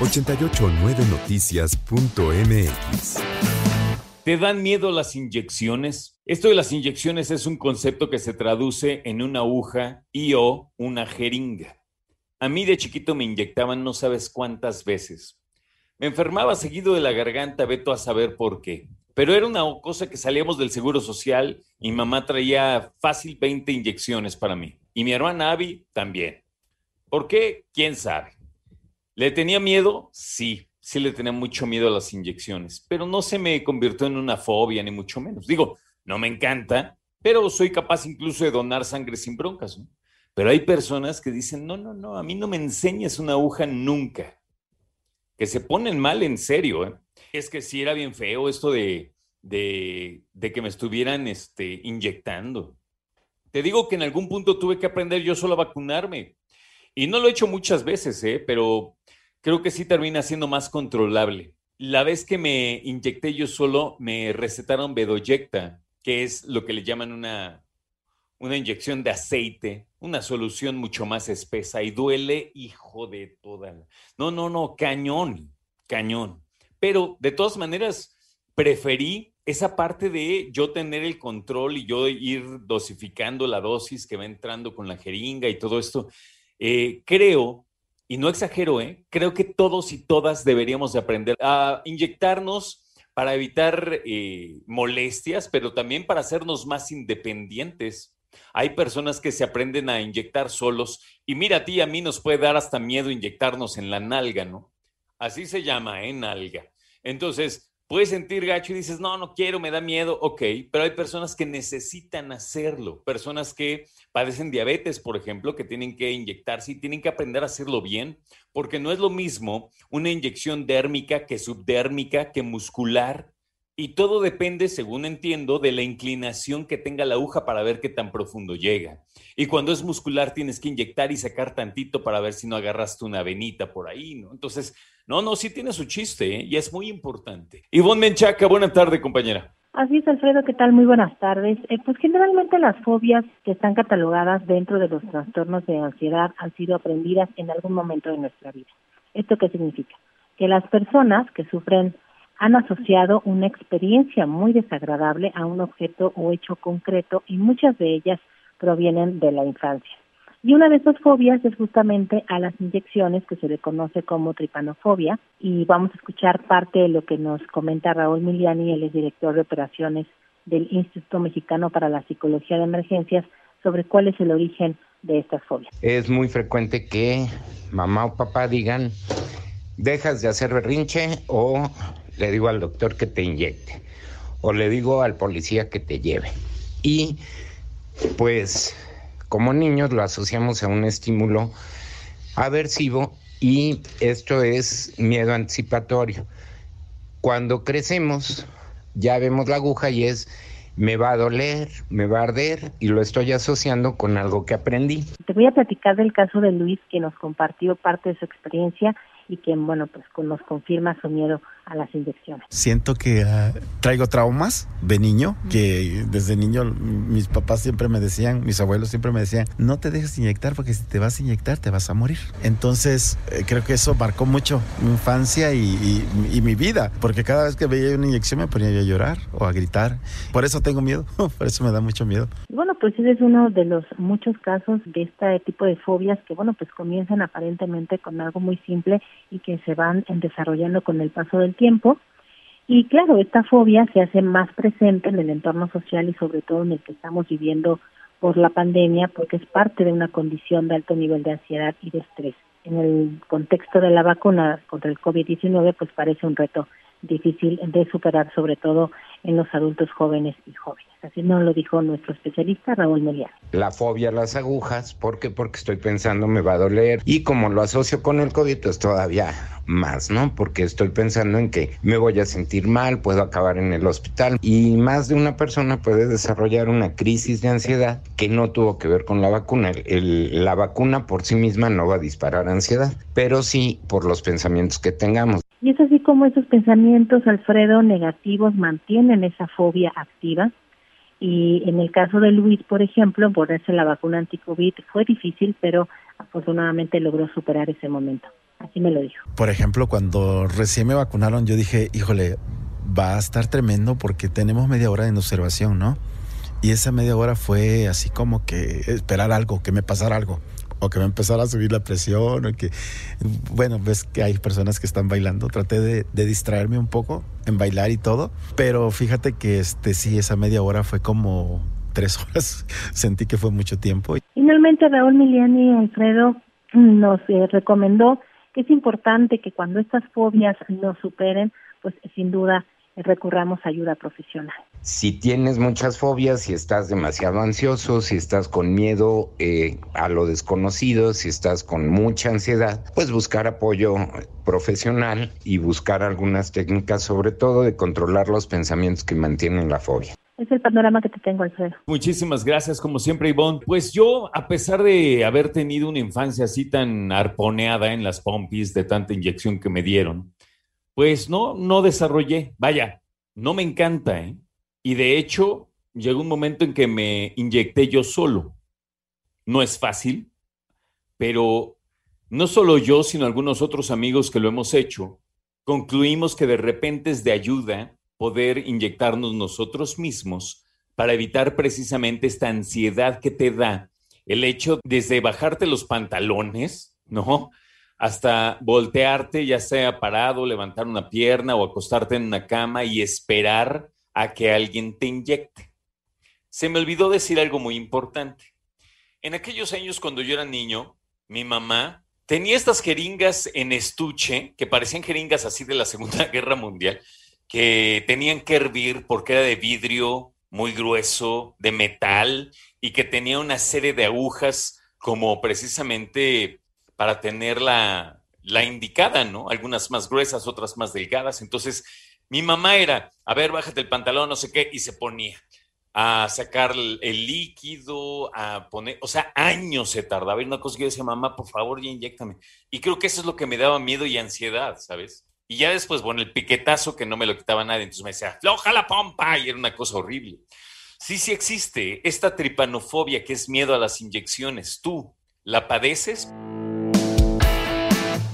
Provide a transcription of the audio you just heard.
889noticias.mx ¿Te dan miedo las inyecciones? Esto de las inyecciones es un concepto que se traduce en una aguja y o una jeringa. A mí de chiquito me inyectaban no sabes cuántas veces. Me enfermaba seguido de la garganta, veto a saber por qué. Pero era una cosa que salíamos del seguro social y mamá traía fácil 20 inyecciones para mí. Y mi hermana Abby también. ¿Por qué? ¿Quién sabe? ¿Le tenía miedo? Sí, sí le tenía mucho miedo a las inyecciones, pero no se me convirtió en una fobia, ni mucho menos. Digo, no me encanta, pero soy capaz incluso de donar sangre sin broncas. Pero hay personas que dicen, no, no, no, a mí no me enseñes una aguja nunca. Que se ponen mal en serio. ¿eh? Es que sí era bien feo esto de, de, de que me estuvieran este, inyectando. Te digo que en algún punto tuve que aprender yo solo a vacunarme. Y no lo he hecho muchas veces, ¿eh? pero creo que sí termina siendo más controlable. La vez que me inyecté yo solo, me recetaron Bedoyecta, que es lo que le llaman una, una inyección de aceite, una solución mucho más espesa y duele, hijo de toda. No, no, no, cañón, cañón. Pero de todas maneras, preferí esa parte de yo tener el control y yo ir dosificando la dosis que va entrando con la jeringa y todo esto. Eh, creo, y no exagero, ¿eh? creo que todos y todas deberíamos de aprender a inyectarnos para evitar eh, molestias, pero también para hacernos más independientes. Hay personas que se aprenden a inyectar solos y mira, a ti a mí nos puede dar hasta miedo inyectarnos en la nalga, ¿no? Así se llama, ¿eh? Nalga. Entonces, puedes sentir gacho y dices, no, no quiero, me da miedo, ok, pero hay personas que necesitan hacerlo, personas que padecen diabetes, por ejemplo, que tienen que inyectarse y tienen que aprender a hacerlo bien, porque no es lo mismo una inyección dérmica que subdérmica, que muscular, y todo depende, según entiendo, de la inclinación que tenga la aguja para ver qué tan profundo llega. Y cuando es muscular tienes que inyectar y sacar tantito para ver si no agarraste una venita por ahí, ¿no? Entonces, no, no, sí tiene su chiste ¿eh? y es muy importante. Ivonne Menchaca, buena tarde, compañera. Así es, Alfredo, ¿qué tal? Muy buenas tardes. Eh, pues generalmente las fobias que están catalogadas dentro de los trastornos de ansiedad han sido aprendidas en algún momento de nuestra vida. ¿Esto qué significa? Que las personas que sufren han asociado una experiencia muy desagradable a un objeto o hecho concreto y muchas de ellas provienen de la infancia. Y una de esas fobias es justamente a las inyecciones que se le conoce como tripanofobia y vamos a escuchar parte de lo que nos comenta Raúl Miliani, él es director de operaciones del Instituto Mexicano para la Psicología de Emergencias, sobre cuál es el origen de estas fobias. Es muy frecuente que mamá o papá digan, dejas de hacer berrinche o le digo al doctor que te inyecte o le digo al policía que te lleve. Y pues como niños lo asociamos a un estímulo aversivo y esto es miedo anticipatorio. Cuando crecemos ya vemos la aguja y es me va a doler, me va a arder y lo estoy asociando con algo que aprendí. Te voy a platicar del caso de Luis que nos compartió parte de su experiencia y que, bueno, pues nos confirma su miedo a las inyecciones. Siento que uh, traigo traumas de niño, que desde niño mis papás siempre me decían, mis abuelos siempre me decían, no te dejes inyectar porque si te vas a inyectar te vas a morir. Entonces eh, creo que eso marcó mucho mi infancia y, y, y, mi vida, porque cada vez que veía una inyección me ponía a llorar o a gritar. Por eso tengo miedo, por eso me da mucho miedo. Bueno, pues ese es uno de los muchos casos de este tipo de fobias que, bueno, pues comienzan aparentemente con algo muy simple y que se van desarrollando con el paso del tiempo. Y claro, esta fobia se hace más presente en el entorno social y sobre todo en el que estamos viviendo por la pandemia porque es parte de una condición de alto nivel de ansiedad y de estrés. En el contexto de la vacuna contra el COVID-19 pues parece un reto difícil de superar, sobre todo en los adultos jóvenes y jóvenes. Así nos lo dijo nuestro especialista Raúl Melián. La fobia a las agujas, ¿por qué? Porque estoy pensando me va a doler. Y como lo asocio con el COVID, pues todavía más, ¿no? Porque estoy pensando en que me voy a sentir mal, puedo acabar en el hospital. Y más de una persona puede desarrollar una crisis de ansiedad que no tuvo que ver con la vacuna. La vacuna por sí misma no va a disparar ansiedad, pero sí por los pensamientos que tengamos. Y es así como esos pensamientos, Alfredo, negativos mantienen esa fobia activa. Y en el caso de Luis, por ejemplo, ponerse la vacuna anti-COVID fue difícil, pero afortunadamente logró superar ese momento. Así me lo dijo. Por ejemplo, cuando recién me vacunaron, yo dije, híjole, va a estar tremendo porque tenemos media hora de observación, ¿no? Y esa media hora fue así como que esperar algo, que me pasara algo, que me empezara a subir la presión, o que, bueno, ves que hay personas que están bailando. Traté de, distraerme un poco en bailar y todo, pero fíjate que este sí, esa media hora fue como tres horas. Sentí que fue mucho tiempo. Finalmente, Raúl Miliani Alfredo nos eh, recomendó que es importante que cuando estas fobias nos superen, pues sin duda recurramos a ayuda profesional. Si tienes muchas fobias, si estás demasiado ansioso, si estás con miedo eh, a lo desconocido, si estás con mucha ansiedad, pues buscar apoyo profesional y buscar algunas técnicas, sobre todo de controlar los pensamientos que mantienen la fobia. Es el panorama que te tengo, Alfredo. Muchísimas gracias, como siempre, Ivonne. Pues yo, a pesar de haber tenido una infancia así tan arponeada en las pompis de tanta inyección que me dieron, pues no, no desarrollé. Vaya, no me encanta, ¿eh? Y de hecho, llegó un momento en que me inyecté yo solo. No es fácil, pero no solo yo, sino algunos otros amigos que lo hemos hecho, concluimos que de repente es de ayuda poder inyectarnos nosotros mismos para evitar precisamente esta ansiedad que te da el hecho desde bajarte los pantalones, ¿no? Hasta voltearte, ya sea parado, levantar una pierna o acostarte en una cama y esperar a que alguien te inyecte. Se me olvidó decir algo muy importante. En aquellos años cuando yo era niño, mi mamá tenía estas jeringas en estuche que parecían jeringas así de la Segunda Guerra Mundial, que tenían que hervir porque era de vidrio muy grueso, de metal, y que tenía una serie de agujas como precisamente para tener la, indicada, ¿no? Algunas más gruesas, otras más delgadas. Entonces, mi mamá era, a ver, bájate el pantalón, no sé qué, y se ponía a sacar el, líquido, a poner, o sea, años se tardaba. Era una cosa que yo decía, mamá, por favor, ya inyectame. Y creo que eso es lo que me daba miedo y ansiedad, ¿sabes? Y ya después, bueno, el piquetazo que no me lo quitaba nadie, entonces me decía, afloja la pompa, y era una cosa horrible. Sí, sí existe esta tripanofobia que es miedo a las inyecciones. ¿Tú la padeces?